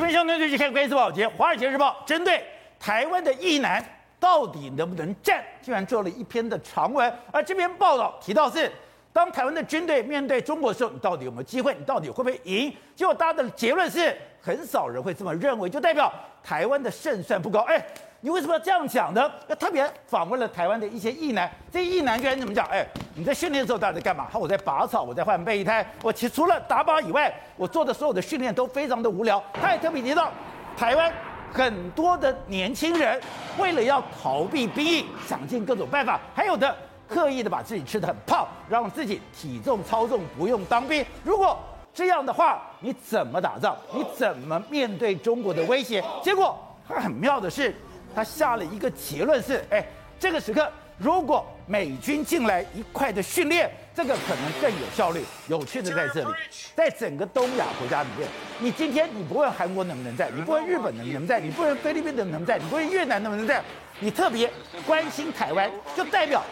这边相对最近看关键报，今天《华尔街日报》针对台湾的意难到底能不能战，竟然做了一篇的长文。而这篇报道提到是，当台湾的军队面对中国的时候，你到底有没有机会？你到底会不会赢？结果大家的结论是，很少人会这么认为，就代表台湾的胜算不高。哎。你为什么要这样讲呢？要特别访问了台湾的一些役男，这些役男居然怎么讲？哎，你在训练的时候到底在干嘛？他我在拔草，我在换备胎，我其除了打靶以外，我做的所有的训练都非常的无聊。他也特别提到，台湾很多的年轻人为了要逃避兵役，想尽各种办法，还有的刻意的把自己吃的很胖，让自己体重超重，不用当兵。如果这样的话，你怎么打仗？你怎么面对中国的威胁？结果很妙的是。他下了一个结论是：哎，这个时刻如果美军进来一块的训练，这个可能更有效率。有趣的在这里，在整个东亚国家里面，你今天你不问韩国能不能在，你不问日本能不能在，你不问菲律宾能不能在，你不问越南能不能在，你特别关心台湾，就代表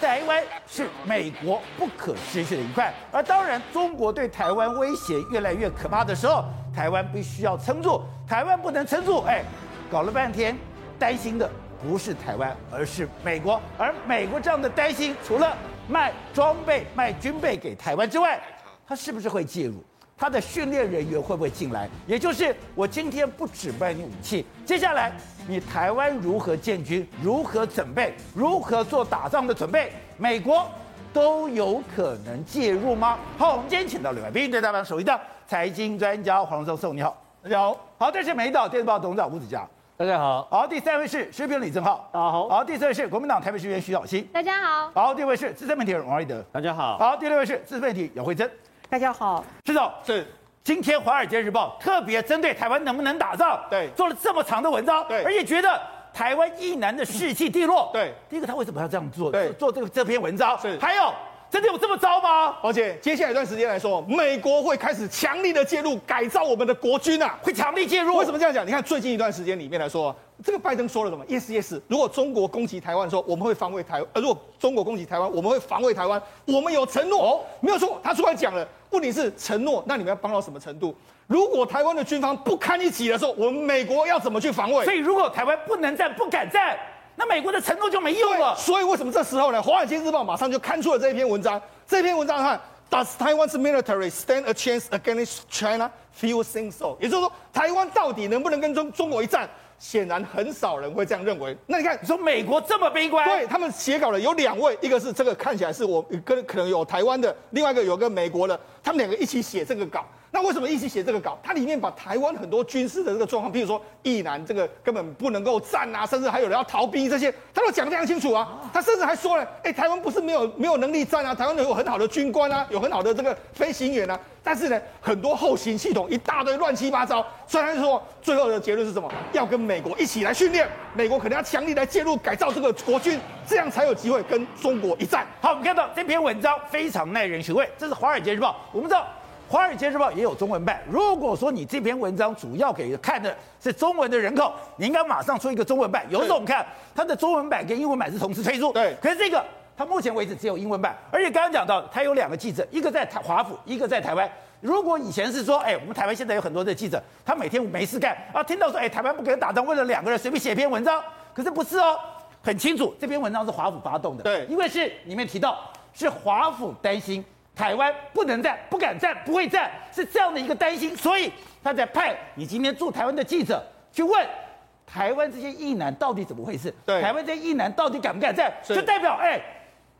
台湾是美国不可失去的一块。而当然，中国对台湾威胁越来越可怕的时候，台湾必须要撑住。台湾不能撑住，哎，搞了半天。担心的不是台湾，而是美国。而美国这样的担心，除了卖装备、卖军备给台湾之外，他是不是会介入？他的训练人员会不会进来？也就是我今天不只卖你武器，接下来你台湾如何建军、如何准备、如何做打仗的准备，美国都有可能介入吗？好，我们今天请到两位宾，对台湾首一档财经专家黄教授，你好，大家好。好，这是美岛电子报董事长吴子嘉。大家好，好，第三位是时评李正浩，大家好，好，第四位是国民党台北市议员徐小新，大家好，好，第五位是资深媒体人王瑞德，大家好，好，第六位是资深媒体姚慧珍，大家好，是的，是，今天《华尔街日报》特别针对台湾能不能打仗，对，做了这么长的文章，对，而且觉得台湾一男的士气低落，对，第一个他为什么要这样做？对，做这个这篇文章，是，还有。真的有这么糟吗？而且接下来一段时间来说，美国会开始强力的介入改造我们的国军啊，会强力介入。为什么这样讲？你看最近一段时间里面来说，这个拜登说了什么？Yes, yes。如果中国攻击台湾的时候，我们会防卫台；呃，如果中国攻击台湾，我们会防卫台湾。我们有承诺，哦，没有错。他出来讲了，问题是承诺，那你们要帮到什么程度？如果台湾的军方不堪一击的时候，我们美国要怎么去防卫？所以如果台湾不能战、不敢战。那美国的承诺就没用了，所以为什么这时候呢？《华尔街日报》马上就刊出了这一篇文章。这篇文章看，Does Taiwan's military stand a chance against China? Few think so。也就是说，台湾到底能不能跟中中国一战？显然很少人会这样认为。那你看，你说美国这么悲观？对，他们写稿的有两位，一个是这个看起来是我跟可能有台湾的，另外一个有个美国的，他们两个一起写这个稿。那为什么一起写这个稿？它里面把台湾很多军事的这个状况，譬如说役男这个根本不能够战啊，甚至还有人要逃兵这些，他都讲得非常清楚啊。他甚至还说了，哎，台湾不是没有没有能力战啊，台湾有很好的军官啊，有很好的这个飞行员啊，但是呢，很多后勤系统一大堆乱七八糟。所以他就说，最后的结论是什么？要跟美国一起来训练，美国可能要强力来介入改造这个国军，这样才有机会跟中国一战。好，我们看到这篇文章非常耐人寻味，这是《华尔街日报》，我们知道。《华尔街日报》也有中文版。如果说你这篇文章主要给看的是中文的人口，你应该马上出一个中文版。有时候我们看它的中文版跟英文版是同时推出，对。可是这个它目前为止只有英文版，而且刚刚讲到，它有两个记者，一个在台华府，一个在台湾。如果以前是说，哎，我们台湾现在有很多的记者，他每天没事干啊，听到说，哎，台湾不跟打仗，为了两个人随便写篇文章，可是不是哦，很清楚，这篇文章是华府发动的，对，因为是里面提到是华府担心。台湾不能战，不敢战，不会战，是这样的一个担心，所以他在派你今天驻台湾的记者去问台湾这些意男到底怎么回事？对，台湾这些意男到底敢不敢战？就代表哎，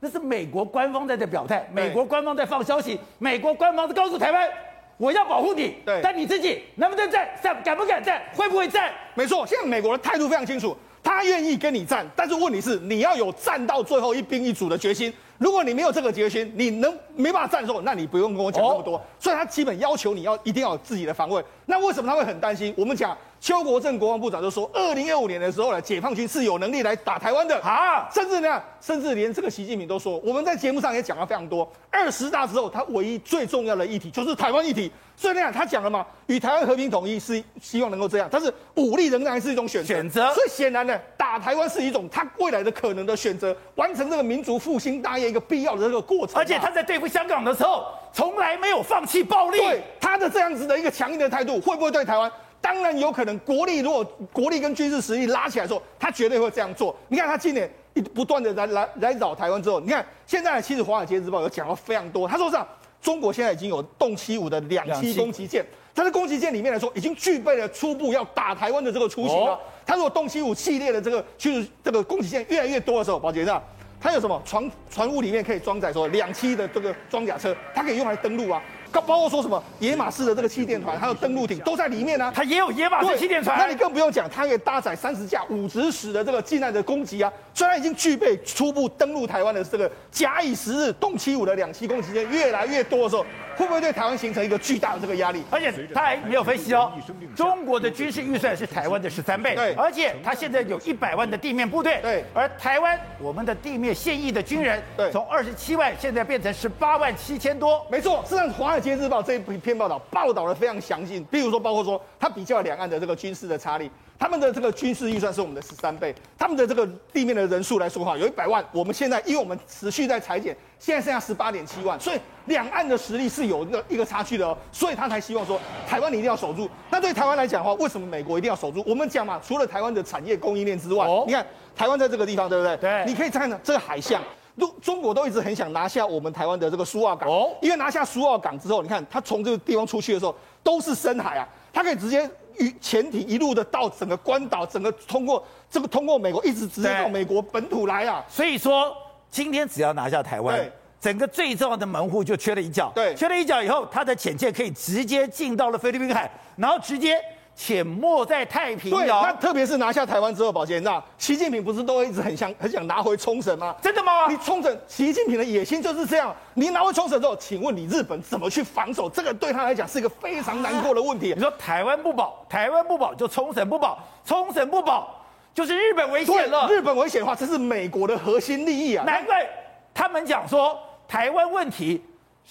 那是美国官方在这表态，美国官方在放消息，美国官方在告诉台湾，我要保护你，对，但你自己能不能战？战敢不敢战？会不会战？没错，现在美国的态度非常清楚，他愿意跟你战，但是问题是你要有战到最后一兵一卒的决心。如果你没有这个决心，你能没办法战胜，那你不用跟我讲那么多。哦、所以他基本要求你要一定要有自己的防卫。那为什么他会很担心？我们讲邱国正国防部长就说，二零二五年的时候呢，解放军是有能力来打台湾的啊，甚至呢，甚至连这个习近平都说，我们在节目上也讲了非常多。二十大之后，他唯一最重要的议题就是台湾议题。所以那样他讲了嘛，与台湾和平统一是希望能够这样，但是武力仍然是一种选择。选择。所以显然呢，打台湾是一种他未来的可能的选择，完成这个民族复兴大业。一个必要的这个过程，而且他在对付香港的时候，从来没有放弃暴力。对他的这样子的一个强硬的态度，会不会对台湾当然有可能，国力如果国力跟军事实力拉起来的时候，他绝对会这样做。你看他今年一不断的来来来扰台湾之后，你看现在其实《华尔街日报》有讲到非常多，他说这样，中国现在已经有动七五的两栖攻击舰，它的攻击舰里面来说，已经具备了初步要打台湾的这个雏形了。它如果动七五系列的这个就是这个攻击舰越来越多的时候，宝杰这样，它有什么船船坞里面可以装载说两栖的这个装甲车，它可以用来登陆啊。包括说什么野马式的这个气垫船，还有登陆艇都在里面呢、啊。它也有野马式气垫船，那你更不用讲，它可以搭载三十架武直使的这个近岸的攻击啊。虽然已经具备初步登陆台湾的这个假以时日，动七五的两栖攻击舰越来越多的时候，会不会对台湾形成一个巨大的这个压力？而且他还没有分析哦，中国的军事预算是台湾的十三倍，对，而且他现在有一百万的地面部队，对，而台湾我们的地面现役的军人，对，从二十七万现在变成十八万七千多，没错。事实上，《华尔街日报》这一篇报道报道的非常详细，比如说包括说，他比较两岸的这个军事的差异。他们的这个军事预算是我们的十三倍，他们的这个地面的人数来说哈，有一百万。我们现在因为我们持续在裁减，现在剩下十八点七万，所以两岸的实力是有一个一个差距的哦。所以他才希望说，台湾你一定要守住。那对台湾来讲的话，为什么美国一定要守住？我们讲嘛，除了台湾的产业供应链之外，你看台湾在这个地方，对不对？对。你可以看到这个海象，中中国都一直很想拿下我们台湾的这个苏澳港哦，因为拿下苏澳港之后，你看他从这个地方出去的时候都是深海啊，他可以直接与。潜艇一路的到整个关岛，整个通过这个通过美国，一直直接到美国本土来啊。所以说，今天只要拿下台湾，整个最重要的门户就缺了一角。对，缺了一角以后，他的潜舰可以直接进到了菲律宾海，然后直接。潜没在太平洋。那特别是拿下台湾之后，宝杰，你知道，习近平不是都一直很想 很想拿回冲绳吗？真的吗？你冲绳，习近平的野心就是这样。你拿回冲绳之后，请问你日本怎么去防守？这个对他来讲是一个非常难过的问题。你说台湾不保，台湾不保就冲绳不保，冲绳不保就是日本危险了。日本危险的话，这是美国的核心利益啊。难怪他们讲说台湾问题。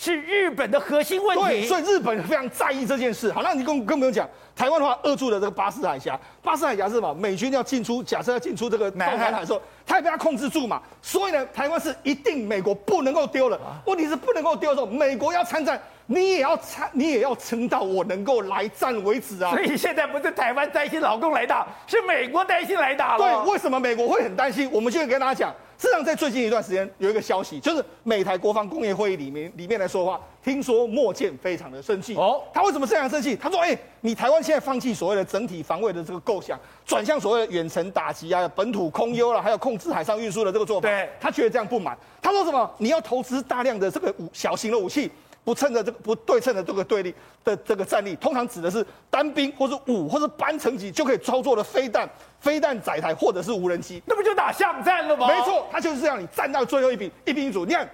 是日本的核心问题，对，所以日本非常在意这件事。好，那你更更不用讲，台湾的话扼住了这个巴士海峡，巴士海峡是什么？美军要进出，假设要进出这个南海的时候，他也被他控制住嘛。所以呢，台湾是一定美国不能够丢了。问题是不能够丢的时候，美国要参战，你也要参，你也要撑到我能够来战为止啊。所以现在不是台湾担心老公来打，是美国担心来打了。对，为什么美国会很担心？我们就会跟大家讲。事实上，在最近一段时间，有一个消息，就是美台国防工业会议里面里面来说的话，听说莫健非常的生气。哦，他为什么这样生气？他说：“哎、欸，你台湾现在放弃所谓的整体防卫的这个构想，转向所谓的远程打击啊、本土空优了，还有控制海上运输的这个做法。对，他觉得这样不满。他说什么？你要投资大量的这个武小型的武器。”不称的这个不对称的这个对立的这个战力，通常指的是单兵或是五或是班层级就可以操作的飞弹、飞弹载台或者是无人机，那不就打巷战了吗？没错，他就是这样，你站到最后一兵一兵一卒。你看，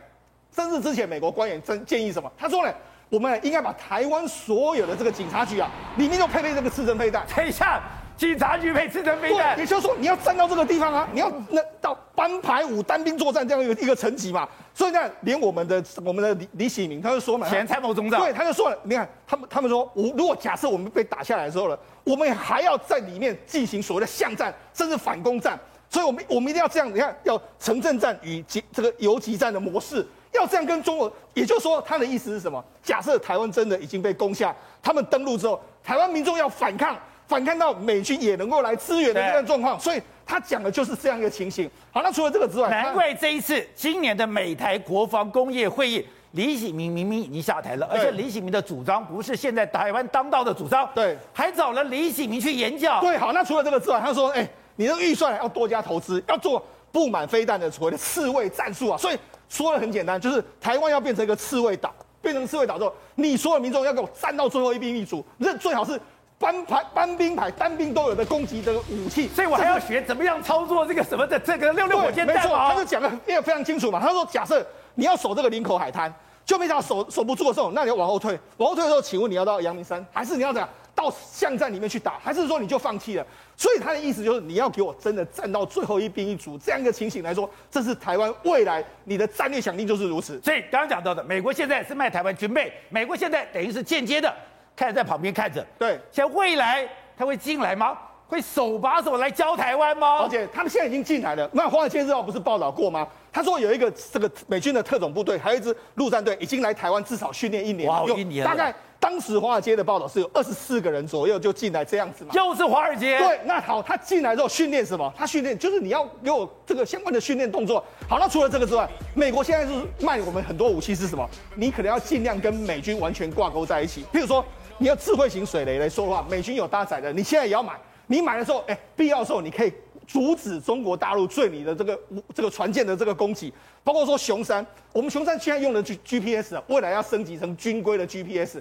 甚至之前美国官员真建议什么？他说呢，我们应该把台湾所有的这个警察局啊，里面就配备这个刺针飞弹。等一下。警察局配刺针飞弹，也就是说你要站到这个地方啊，你要那到班排五单兵作战这样一个一个层级嘛。所以呢，连我们的我们的李李喜明他就说嘛，前参谋总长，对，他就说了，你看他们他们说，我如果假设我们被打下来的时候呢，我们还要在里面进行所谓的巷战，甚至反攻战。所以我们我们一定要这样，你看要城镇战与这个游击战的模式，要这样跟中国。也就是说，他的意思是什么？假设台湾真的已经被攻下，他们登陆之后，台湾民众要反抗。反看到美军也能够来支援的这样状况，所以他讲的就是这样一个情形。好，那除了这个之外，难怪这一次今年的美台国防工业会议，李喜明明明已经下台了，而且李喜明的主张不是现在台湾当道的主张，对，还找了李喜明去演讲。对，好，那除了这个之外，他说，哎、欸，你的预算要多加投资，要做布满飞弹的所谓的刺猬战术啊。所以说的很简单，就是台湾要变成一个刺猬岛，变成刺猬岛之后，你所有民众要给我站到最后一兵一卒，那最好是。班排、班兵排、单兵都有的攻击的武器，所以我还要学怎么样操作这个什么的这个六六火箭弹。没错，他就讲的也非常清楚嘛。他说，假设你要守这个林口海滩，就没想到守守不住的时候，那你要往后退，往后退的时候，请问你要到阳明山，还是你要怎样到巷战里面去打，还是说你就放弃了？所以他的意思就是你要给我真的站到最后一兵一卒，这样一个情形来说，这是台湾未来你的战略想定就是如此。所以刚刚讲到的，美国现在是卖台湾军备，美国现在等于是间接的。看在旁边看着，对，像未来他会进来吗？会手把手来教台湾吗？而且他们现在已经进来了。那《华尔街日报》不是报道过吗？他说有一个这个美军的特种部队，还有一支陆战队，已经来台湾至少训练一年，哇，一年，大概当时华尔街的报道是有二十四个人左右就进来这样子嘛？就是华尔街。对，那好，他进来之后训练什么？他训练就是你要给我这个相关的训练动作。好，那除了这个之外，美国现在是卖我们很多武器是什么？你可能要尽量跟美军完全挂钩在一起。譬如说，你要智慧型水雷来说的话，美军有搭载的，你现在也要买。你买的时候，哎，必要的时候你可以阻止中国大陆对你的这个这个船舰的这个攻击。包括说熊三，我们熊三现在用的 G GPS 啊，未来要升级成军规的 GPS。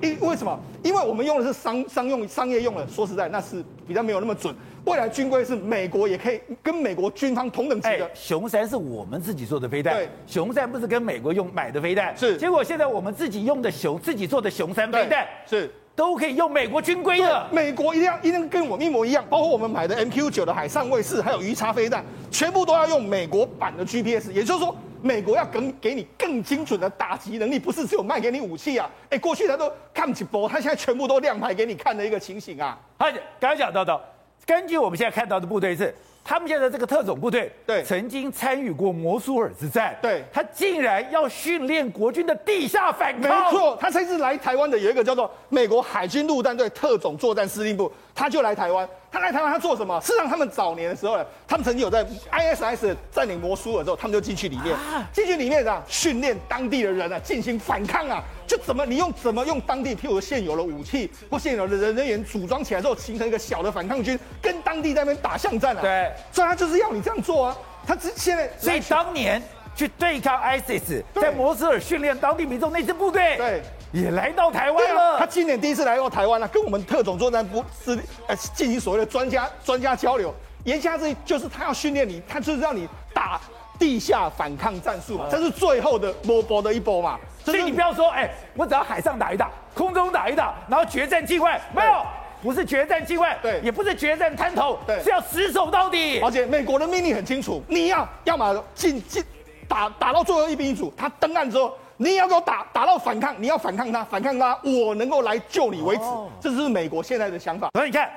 因为什么？因为我们用的是商商用商业用的，说实在那是比较没有那么准。未来军规是美国也可以跟美国军方同等级的。雄三是我们自己做的飞弹，对，雄三不是跟美国用买的飞弹，是。结果现在我们自己用的雄自己做的雄三飞弹是。都可以用美国军规的，美国一定要一定跟我们一模一样，包括我们买的 MQ 九的海上卫士，还有鱼叉飞弹，全部都要用美国版的 GPS，也就是说，美国要更给你更精准的打击能力，不是只有卖给你武器啊，哎，过去他都看不起波，他现在全部都亮牌给你看的一个情形啊。好，刚刚讲到的，根据我们现在看到的部队是。他们现在这个特种部队，对，曾经参与过摩苏尔之战，对，他竟然要训练国军的地下反抗。没错，他这次来台湾的有一个叫做美国海军陆战队特种作战司令部，他就来台湾。他来台湾，他做什么？事实上，他们早年的时候呢，他们曾经有在 ISS 占领摩苏尔之后，他们就进去里面，进去里面啊，训练当地的人啊，进行反抗啊，就怎么你用怎么用当地譬如现有的武器或现有的人人员组装起来之后，形成一个小的反抗军，跟当地在那边打巷战啊。对，所以他就是要你这样做啊。他之现在，所以当年去对抗 ISIS，在摩斯尔训练当地民众那支部队。对。也来到台湾了、啊。他今年第一次来到台湾了、啊，跟我们特种作战部是呃进行所谓的专家专家交流。言下之意就是他要训练你，他就是让你打地下反抗战术嘛，这是最后的波波的一波嘛。所以你不要说，哎、欸，我只要海上打一打，空中打一打，然后决战境外，没有，不是决战机会，对，也不是决战滩头，对，是要死守到底。而且美国的命令很清楚，你要要么进进打打到最后一兵一卒，他登岸之后。你也要给我打打到反抗，你要反抗他，反抗他，我能够来救你为止。哦、这是美国现在的想法。所以你看，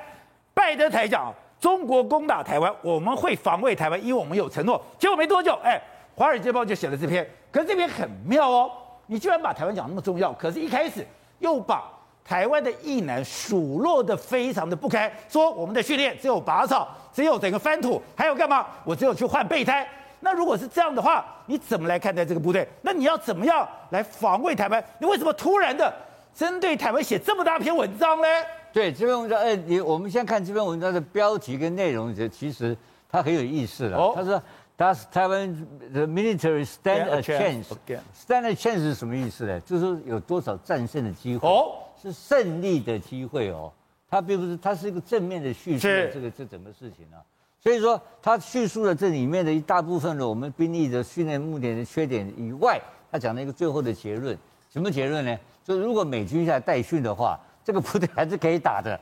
拜登台讲，中国攻打台湾，我们会防卫台湾，因为我们有承诺。结果没多久，哎，《华尔街报》就写了这篇。可是这篇很妙哦，你居然把台湾讲那么重要，可是一开始又把台湾的役男数落的非常的不堪，说我们的训练只有拔草，只有整个翻土，还有干嘛？我只有去换备胎。那如果是这样的话，你怎么来看待这个部队？那你要怎么样来防卫台湾？你为什么突然的针对台湾写这么大篇文章呢？对，这篇文章，哎，你我们先看这篇文章的标题跟内容，其实它很有意思的。哦，他说，Does Taiwan the military stand a chance? Stand a chance 是什么意思呢？就是有多少战胜的机会？哦，是胜利的机会哦。它并不是，它是一个正面的叙述这个这整个事情啊。所以说，他叙述了这里面的一大部分的我们兵力的训练目的的缺点以外，他讲了一个最后的结论，什么结论呢？就如果美军现在带训的话，这个部队还是可以打的。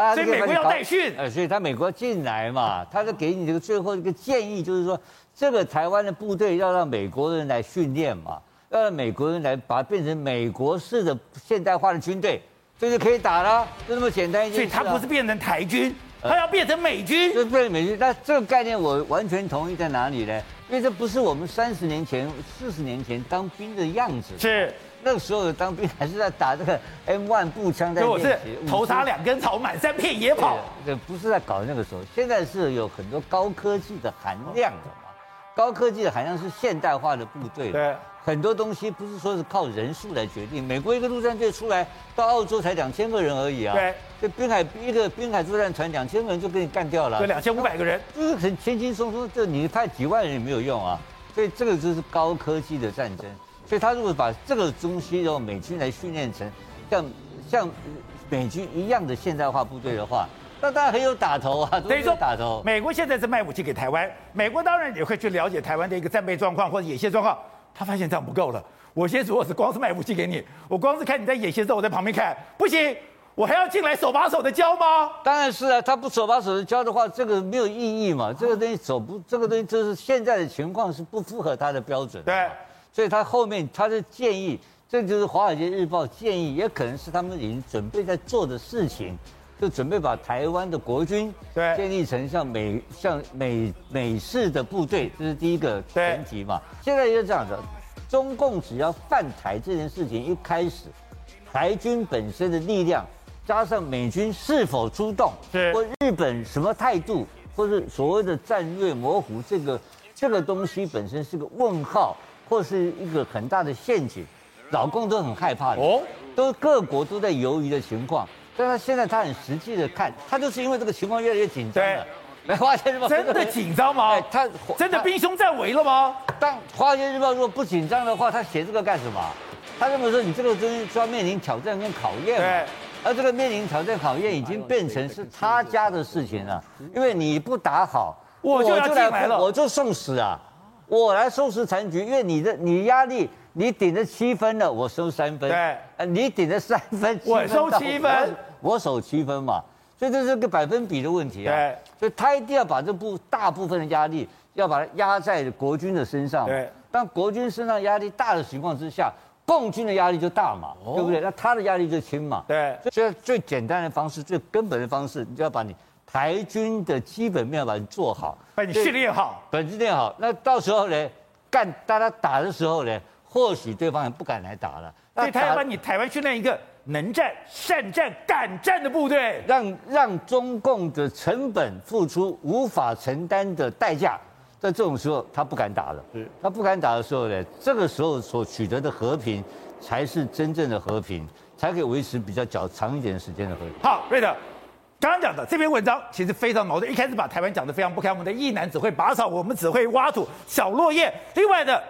他所以美国要带训，呃，所以他美国进来嘛，他就给你这个最后一个建议，就是说，这个台湾的部队要让美国人来训练嘛，要让美国人来把它变成美国式的现代化的军队，这就可以打了，就那么简单一件事。所以他不是变成台军。他要变成美军，就变成美军。那这个概念我完全同意，在哪里呢？因为这不是我们三十年前、四十年前当兵的样子。是那个时候的当兵还是在打这个 M1 步枪，在练习。是头插两根草，满山遍野跑。这不是在搞那个时候，现在是有很多高科技的含量的嘛。高科技的含量是现代化的部队。对。很多东西不是说是靠人数来决定。美国一个陆战队出来到澳洲才两千个人而已啊。对。这滨海一个滨海作战船两千个人就给你干掉了。对，两千五百个人，就是很轻轻松松。这你派几万人也没有用啊。所以这个就是高科技的战争。所以他如果把这个东西用美军来训练成像像美军一样的现代化部队的话，那当然很有打头啊。等于说打头。美国现在是卖武器给台湾，美国当然也会去了解台湾的一个战备状况或者演习状况。他发现这样不够了。我先如果是光是卖武器给你，我光是看你在演习的时候，我在旁边看，不行，我还要进来手把手的教吗？当然是啊，他不手把手的教的话，这个没有意义嘛。这个东西走不，这个东西就是现在的情况是不符合他的标准。对，所以他后面他的建议，这就是《华尔街日报》建议，也可能是他们已经准备在做的事情，就准备把台湾的国军对建立成像美像美美式的部队，这是第一个前提嘛。现在也是这样子。中共只要犯台这件事情一开始，台军本身的力量，加上美军是否出动，是或日本什么态度，或是所谓的战略模糊，这个这个东西本身是个问号，或是一个很大的陷阱，老共都很害怕的哦，都各国都在犹豫的情况，但他现在他很实际的看，他就是因为这个情况越来越紧张了。没华尔街日报真的紧张吗？哎、他 真的兵凶战危了吗？但华尔街日报如果不紧张的话，他写这个干什么？他认为说你这个东西就要面临挑战跟考验。对。而这个面临挑战考验已经变成是他家的事情了，因为你不打好，我就要进来了，我就送死啊！我来收拾残局，因为你的你压力，你顶着七分了，我收三分。对。呃，你顶着三分，我收七分，我守七分嘛。所以这是个百分比的问题啊，对，所以他一定要把这部大部分的压力要把它压在国军的身上。对，当国军身上压力大的情况之下，共军的压力就大嘛，哦、对不对？那他的压力就轻嘛。对，所以最简单的方式、最根本的方式，你就要把你台军的基本面把你做好，把你训练好，本质练好。那到时候呢，干大家打的时候呢，或许对方也不敢来打了。所以他要把你台湾训练一个。能战、善战、敢战的部队，让让中共的成本付出无法承担的代价，在这种时候他不敢打了。他不敢打的时候呢，这个时候所取得的和平，才是真正的和平，才可以维持比较较长一点时间的和平。好，瑞德，刚刚讲的这篇文章其实非常矛盾，一开始把台湾讲得非常不堪，我们的意男只会拔草，我们只会挖土，小落叶。另外的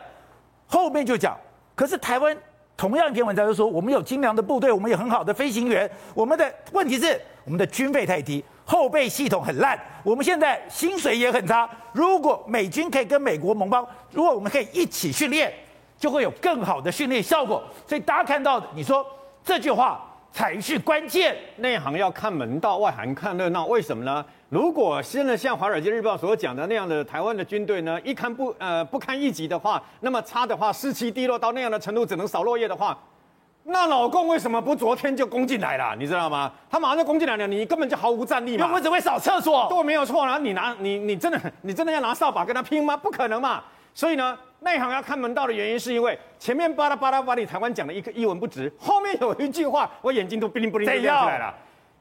后面就讲，可是台湾。同样一篇文章就说，我们有精良的部队，我们有很好的飞行员。我们的问题是，我们的军费太低，后备系统很烂，我们现在薪水也很差。如果美军可以跟美国盟邦，如果我们可以一起训练，就会有更好的训练效果。所以大家看到的，你说这句话才是关键。内行要看门道，外行看热闹。为什么呢？如果现在像《华尔街日报》所讲的那样的台湾的军队呢，一堪不呃不堪一击的话，那么差的话，士气低落到那样的程度，只能扫落叶的话，那老共为什么不昨天就攻进来了？你知道吗？他马上就攻进来了，你根本就毫无战力嘛。我们只会扫厕所，都没有错。然后你拿你你真的你真的要拿扫把跟他拼吗？不可能嘛。所以呢，内行要看门道的原因，是因为前面巴拉巴拉把你台湾讲的一个一文不值，后面有一句话，我眼睛都叮铃不灵的亮出来了，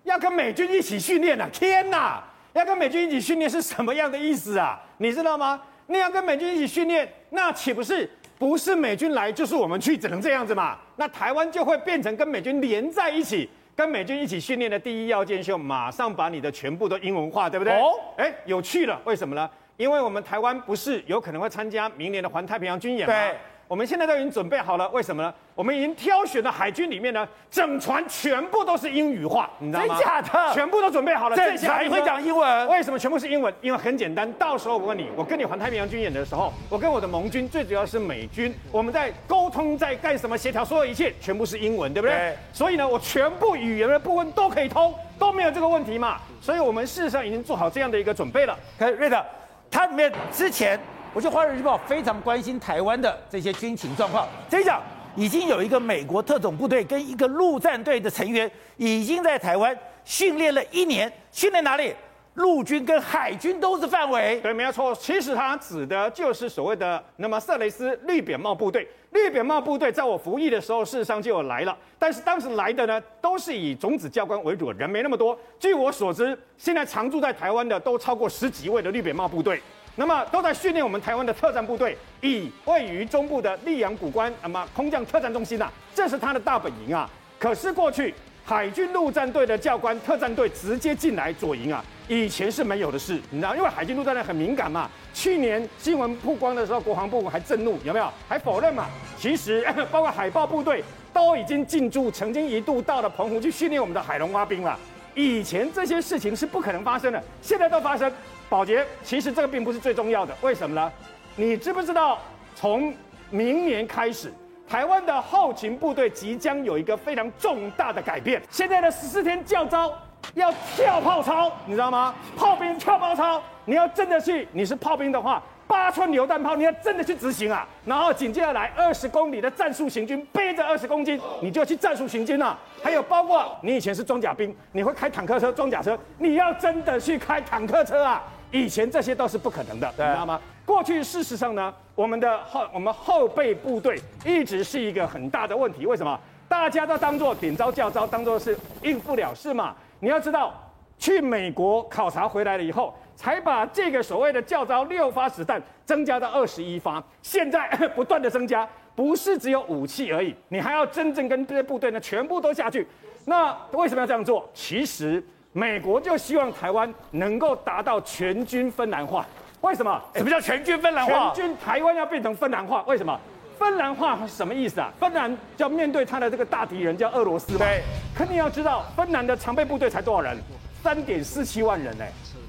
要跟美军一起训练了。天哪！要跟美军一起训练是什么样的意思啊？你知道吗？那要跟美军一起训练，那岂不是不是美军来就是我们去，只能这样子嘛？那台湾就会变成跟美军连在一起，跟美军一起训练的第一要件就马上把你的全部都英文化，对不对？哦，哎，有趣了，为什么呢？因为我们台湾不是有可能会参加明年的环太平洋军演吗？对。我们现在都已经准备好了，为什么呢？我们已经挑选的海军里面呢，整船全部都是英语化，你知道吗？真假的？全部都准备好了，整船会讲英文。为什么全部是英文？因为很简单，到时候我问你，我跟你环太平洋军演的时候，我跟我的盟军，最主要是美军，我们在沟通，在干什么？协调，所有一切全部是英文，对不对？对。所以呢，我全部语言的部分都可以通，都没有这个问题嘛。所以我们事实上已经做好这样的一个准备了。可瑞德，它里面之前。我觉得《华尔街日报》非常关心台湾的这些军情状况。这一讲已经有一个美国特种部队跟一个陆战队的成员已经在台湾训练了一年，训练哪里？陆军跟海军都是范围。对，没有错。其实他指的就是所谓的那么色雷斯绿扁帽部队。绿扁帽部队在我服役的时候，事实上就有来了，但是当时来的呢，都是以种子教官为主，人没那么多。据我所知，现在常驻在台湾的都超过十几位的绿扁帽部队。那么都在训练我们台湾的特战部队，以位于中部的溧阳古关，那么空降特战中心呐、啊，这是他的大本营啊。可是过去海军陆战队的教官特战队直接进来左营啊，以前是没有的事，你知道，因为海军陆战队很敏感嘛。去年新闻曝光的时候，国防部还震怒，有没有？还否认嘛？其实 包括海豹部队都已经进驻，曾经一度到了澎湖去训练我们的海龙蛙兵了。以前这些事情是不可能发生的，现在都发生。宝杰，其实这个并不是最重要的，为什么呢？你知不知道，从明年开始，台湾的后勤部队即将有一个非常重大的改变。现在的十四天教招要跳炮操，你知道吗？炮兵跳炮操，你要真的去，你是炮兵的话，八寸榴弹炮你要真的去执行啊。然后紧接着来二十公里的战术行军，背着二十公斤，你就去战术行军了。还有包括你以前是装甲兵，你会开坦克车、装甲车，你要真的去开坦克车啊。以前这些都是不可能的，你知道吗？过去事实上呢，我们的后我们后备部队一直是一个很大的问题。为什么？大家都当做顶招叫招，当做是应付了事嘛。你要知道，去美国考察回来了以后，才把这个所谓的教招六发子弹增加到二十一发，现在不断的增加，不是只有武器而已，你还要真正跟这些部队呢全部都下去。那为什么要这样做？其实美国就希望台湾能够达到全军芬兰化。为什么？什么叫全军芬兰化？全军台湾要变成芬兰化？为什么？芬兰化是什么意思啊？芬兰就要面对他的这个大敌人叫俄罗斯嘛。对。可你要知道，芬兰的常备部队才多少人？三点四七万人呢，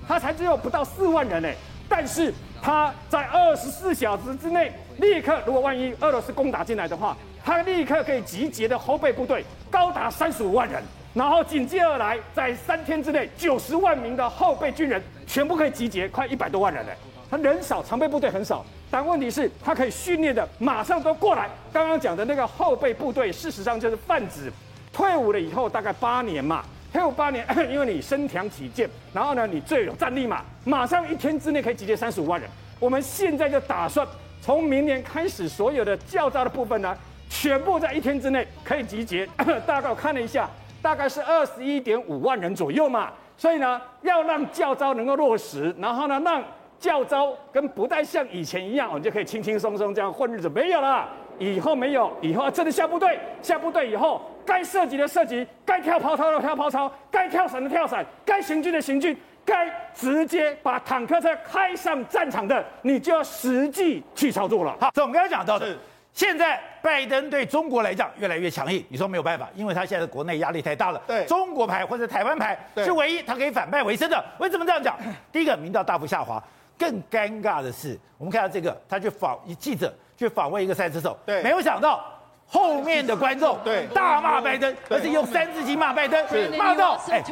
他才只有不到四万人呢。但是他在二十四小时之内，立刻如果万一俄罗斯攻打进来的话，他立刻可以集结的后备部队高达三十五万人，然后紧接而来，在三天之内，九十万名的后备军人全部可以集结，快一百多万人呢。他人少，常备部队很少，但问题是，他可以训练的马上都过来。刚刚讲的那个后备部队，事实上就是泛指退伍了以后大概八年嘛，退伍八年，因为你身强体健，然后呢，你最有战力嘛，马上一天之内可以集结三十五万人。我们现在就打算从明年开始，所有的教召的部分呢，全部在一天之内可以集结。大概我看了一下，大概是二十一点五万人左右嘛。所以呢，要让教招能够落实，然后呢，让教招跟不再像以前一样，我们就可以轻轻松松这样混日子，没有了。以后没有，以后真的下部队，下部队以后该射击的射击，该跳跑操的跳跑操，该跳伞的跳伞，该行军的行军，该直接把坦克车开上战场的，你就要实际去操作了。好，这我们刚才讲到的，现在拜登对中国来讲越来越强硬，你说没有办法，因为他现在国内压力太大了。对，中国牌或者台湾牌是唯一他可以反败为胜的。为什么这样讲？第一个，民调大幅下滑。更尴尬的是，我们看到这个，他去访一记者去访问一个赛车手，对，没有想到后面的观众 对大骂拜登，而且用三字经骂拜登，骂到哎，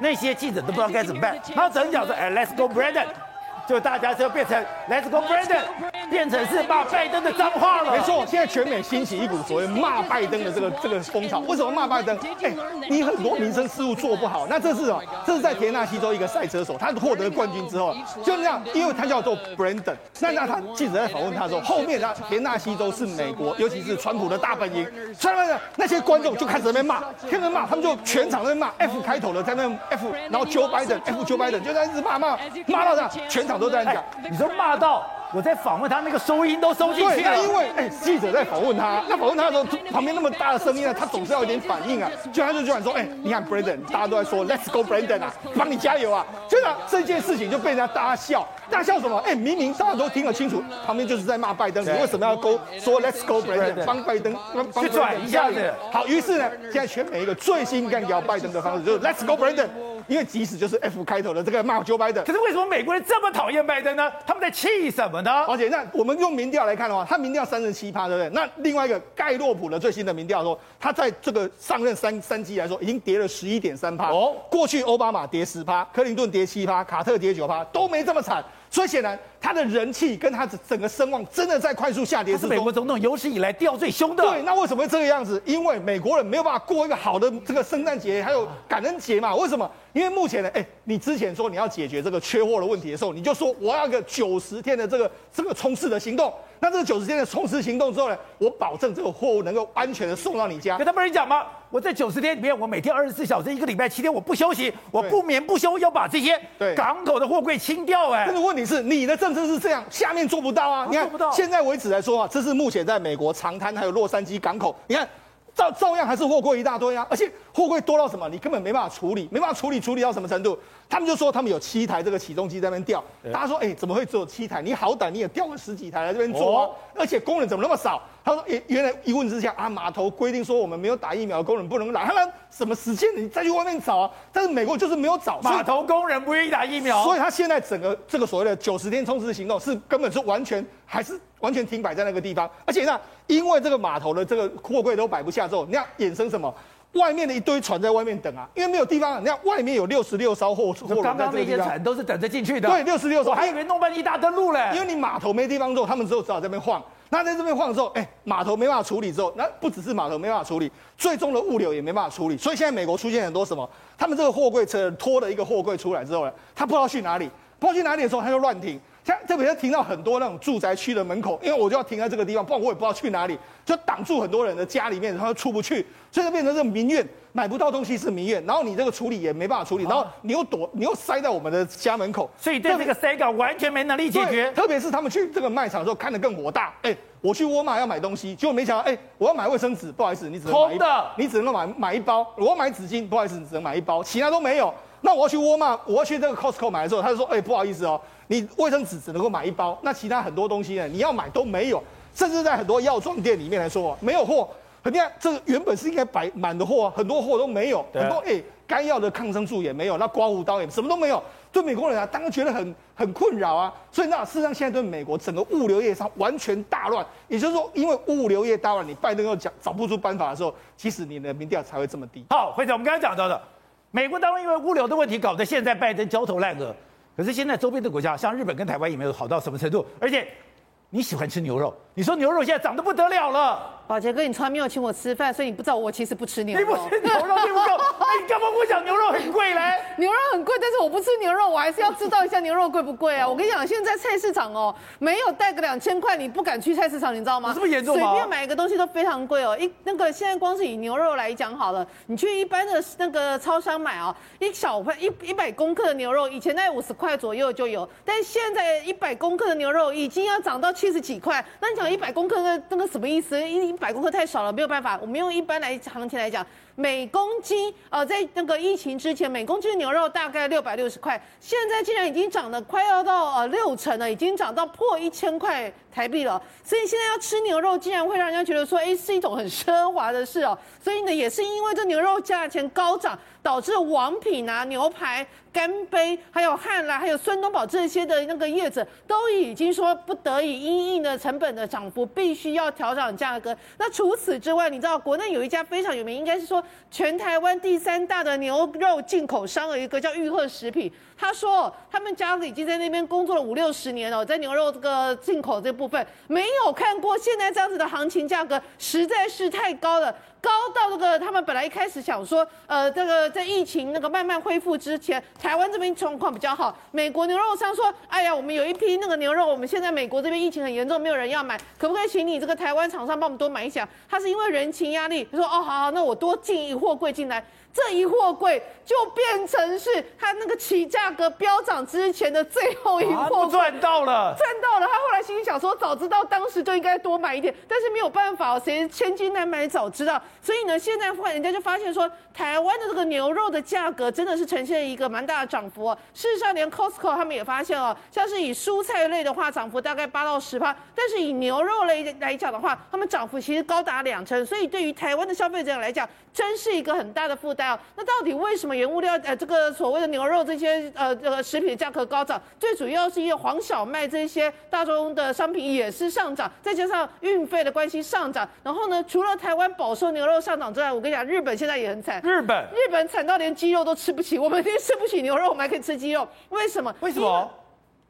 那些记者都不知道该怎么办，然后整讲说哎，Let's go Brandon。就大家就变成 Let's go Brandon，变成是骂拜登的脏话了。没错，现在全美兴起一股所谓骂拜登的这个这个风潮。为什么骂拜登？哎，你很多民生事务做不好。那这是啊，这是在田纳西州一个赛车手，他获得冠军之后，就那样，因为他叫做 Brandon。那那他记者在访问他的时候，后面他田纳西州是美国，尤其是川普的大本营。川普的，那些观众就开始在那边骂，天天骂，他们就全场在那骂 F 开头的，在那 F，然后 Joe Biden，F Joe Biden，就在一直骂骂骂到这样，全场。都在讲、欸，你说骂到我在访问他，那个收音都收进去了。因为哎、欸，记者在访问他，那访问他的时候，旁边那么大的声音呢，他总是要有点反应啊。就他就居然说，哎、欸，你看 Brandon，大家都在说 Let's go Brandon 啊，帮你加油啊。就这样，这件事情就被人家大笑，大笑什么？哎、欸，明明大家都听得清楚，旁边就是在骂拜登，你为什么要勾说 Let's go Brandon，帮拜登去转一下子？好，于是呢，现在全美一个最新干掉拜登的方式就是 Let's go Brandon。因为即使就是 F 开头的这个骂 Joe Biden，可是为什么美国人这么讨厌拜登呢？他们在气什么呢？而且那我们用民调来看的话，他民调三十七趴，对不对？那另外一个盖洛普的最新的民调说，他在这个上任三三季来说，已经跌了十一点三趴。哦，过去奥巴马跌十趴，克林顿跌七趴，卡特跌九趴，都没这么惨。所以显然，他的人气跟他的整个声望真的在快速下跌。是美国总统有史以来掉最凶的。对，那为什么会这个样子？因为美国人没有办法过一个好的这个圣诞节，还有感恩节嘛？为什么？因为目前呢，哎，你之前说你要解决这个缺货的问题的时候，你就说我要个九十天的这个这个冲刺的行动。那这个九十天的冲刺行动之后呢，我保证这个货物能够安全的送到你家。跟他们人讲吗？我在九十天里面，我每天二十四小时，一个礼拜七天，我不休息，我不眠不休，要把这些港口的货柜清掉。哎，但是问题是，你的政策是这样，下面做不到啊。你看，现在为止来说啊，这是目前在美国长滩还有洛杉矶港口，你看。照照样还是货柜一大堆啊，而且货柜多到什么，你根本没办法处理，没办法处理，处理到什么程度？他们就说他们有七台这个起重机在那边吊，大家说，哎，怎么会只有七台？你好歹你也吊个十几台来这边做啊，而且工人怎么那么少？他说，原原来一问之下啊，码头规定说我们没有打疫苗的工人不能来，他们什么时间你再去外面找啊？但是美国就是没有找，码头工人不愿意打疫苗，所以他现在整个这个所谓的九十天冲刺行动是根本是完全还是。完全停摆在那个地方，而且呢，因为这个码头的这个货柜都摆不下之后，你要衍生什么？外面的一堆船在外面等啊，因为没有地方。你看外面有六十六艘货货轮，刚刚那些船都是等着进去的。对，六十六艘，我还以为弄半一大登陆嘞。因为你码头没地方做，他们只有只好在这边晃。那在这边晃的时候，哎，码头没办法处理之后，那不只是码头没办法处理，最终的物流也没办法处理。所以现在美国出现很多什么？他们这个货柜车拖了一个货柜出来之后呢，他不知道去哪里，不知道去哪里的时候他就乱停。像特别是停到很多那种住宅区的门口，因为我就要停在这个地方，不然我也不知道去哪里，就挡住很多人的家里面，然后出不去，所以就变成这个民怨，买不到东西是民怨，然后你这个处理也没办法处理，然后你又躲，你又塞在我们的家门口，所以对这个塞港完全没能力解决。特别是他们去这个卖场的时候看得更火大，哎，我去沃尔玛要买东西，结果没想到，哎，我要买卫生纸，不好意思，你只能买一包，你只能买买一包，我要买纸巾，不好意思，你只能买一包，其他都没有。那我要去沃尔玛，我要去这个 Costco 买的时候，他就说，哎，不好意思哦。你卫生纸只能够买一包，那其他很多东西呢？你要买都没有，甚至在很多药妆店里面来说，没有货。你看，这个原本是应该摆满的货，很多货都没有，很多哎，该要的抗生素也没有，那刮胡刀也什么都没有。对美国人啊，当然觉得很很困扰啊。所以那事实上，现在对美国整个物流业上完全大乱。也就是说，因为物流业大乱，你拜登又讲找不出办法的时候，其实你的民调才会这么低。好，会长，我们刚才讲到的，美国当然因为物流的问题，搞得现在拜登焦头烂额。可是现在周边的国家，像日本跟台湾也没有好到什么程度，而且你喜欢吃牛肉，你说牛肉现在涨得不得了了。宝杰哥，你从来没有请我吃饭，所以你不知道我其实不吃牛肉。你不吃牛肉，对不够。你干嘛不讲牛肉很贵嘞？牛肉很贵，但是我不吃牛肉，我还是要知道一下牛肉贵不贵啊！我跟你讲，现在菜市场哦，没有带个两千块，你不敢去菜市场，你知道吗？这么严重吗？随便买一个东西都非常贵哦。一那个现在光是以牛肉来讲好了，你去一般的那个超商买哦，一小块一一百公克的牛肉，以前在五十块左右就有，但现在一百公克的牛肉已经要涨到七十几块。那你一百公克那那个什么意思？一一百公克太少了。没有办法，我们用一般来行情来讲，每公斤呃，在那个疫情之前，每公斤牛肉大概六百六十块，现在竟然已经涨了快要到呃六成了，已经涨到破一千块台币了。所以现在要吃牛肉，竟然会让人家觉得说，哎，是一种很奢华的事哦。所以呢，也是因为这牛肉价钱高涨，导致王品啊、牛排、干杯，还有汉来，还有孙东宝这些的那个业者，都已经说不得已因应的成本的涨幅，必须要调涨价格。那除此之外，你知道国内有一家非常有名，应该是说全台湾第三大的牛肉进口商，有一个叫玉鹤食品。他说他们家已经在那边工作了五六十年了，在牛肉这个进口这部分，没有看过现在这样子的行情价格，实在是太高了。高到那个，他们本来一开始想说，呃，这个在疫情那个慢慢恢复之前，台湾这边状况比较好。美国牛肉商说，哎呀，我们有一批那个牛肉，我们现在美国这边疫情很严重，没有人要买，可不可以请你这个台湾厂商帮我们多买一下？他是因为人情压力，他说，哦，好好，那我多进一货柜进来。这一货柜就变成是他那个起价格飙涨之前的最后一货柜，赚到了，赚到了。他后来心里想说，早知道当时就应该多买一点，但是没有办法，谁千金难买早知道。所以呢，现在人家就发现说，台湾的这个牛肉的价格真的是呈现一个蛮大的涨幅哦。事实上，连 Costco 他们也发现哦，像是以蔬菜类的话，涨幅大概八到十趴，但是以牛肉类来讲的话，他们涨幅其实高达两成。所以对于台湾的消费者来讲，真是一个很大的负担。那到底为什么原物料呃这个所谓的牛肉这些呃这个食品的价格高涨？最主要是因为黄小麦这些大宗的商品也是上涨，再加上运费的关系上涨。然后呢，除了台湾饱受牛肉上涨之外，我跟你讲，日本现在也很惨。日本日本惨到连鸡肉都吃不起，我们连吃不起牛肉，我们还可以吃鸡肉，为什么？为什么？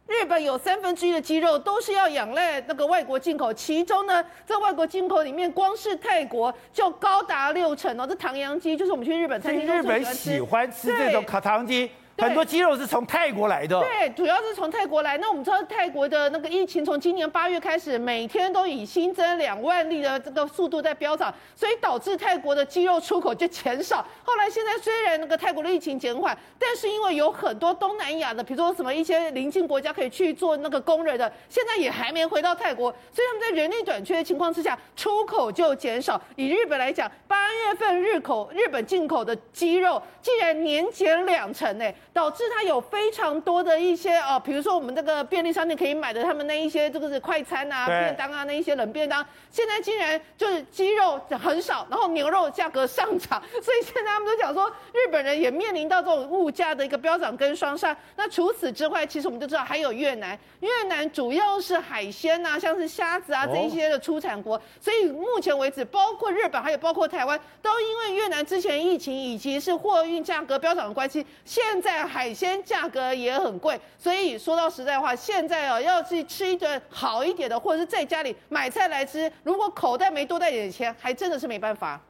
日本有三分之一的鸡肉都是要仰赖那个外国进口，其中呢，在外国进口里面，光是泰国就高达六成哦。这唐扬鸡就是我们去日本餐厅，日本喜欢吃这种烤唐鸡。很多鸡肉是从泰国来的，对，主要是从泰国来。那我们知道泰国的那个疫情从今年八月开始，每天都以新增两万例的这个速度在飙涨，所以导致泰国的鸡肉出口就减少。后来现在虽然那个泰国的疫情减缓，但是因为有很多东南亚的，比如说什么一些邻近国家可以去做那个工人的，现在也还没回到泰国，所以他们在人力短缺的情况之下，出口就减少。以日本来讲，八月份日口日本进口的鸡肉竟然年减两成呢。导致它有非常多的一些哦，比如说我们这个便利商店可以买的，他们那一些这个是快餐啊、便当啊，那一些冷便当，现在竟然就是鸡肉很少，然后牛肉价格上涨，所以现在他们都讲说，日本人也面临到这种物价的一个飙涨跟双杀。那除此之外，其实我们就知道还有越南，越南主要是海鲜呐、啊，像是虾子啊这一些的出产国，所以目前为止，包括日本还有包括台湾，都因为越南之前疫情以及是货运价格飙涨的关系，现在。海鲜价格也很贵，所以说到实在话，现在哦，要去吃一顿好一点的，或者是在家里买菜来吃，如果口袋没多带点钱，还真的是没办法。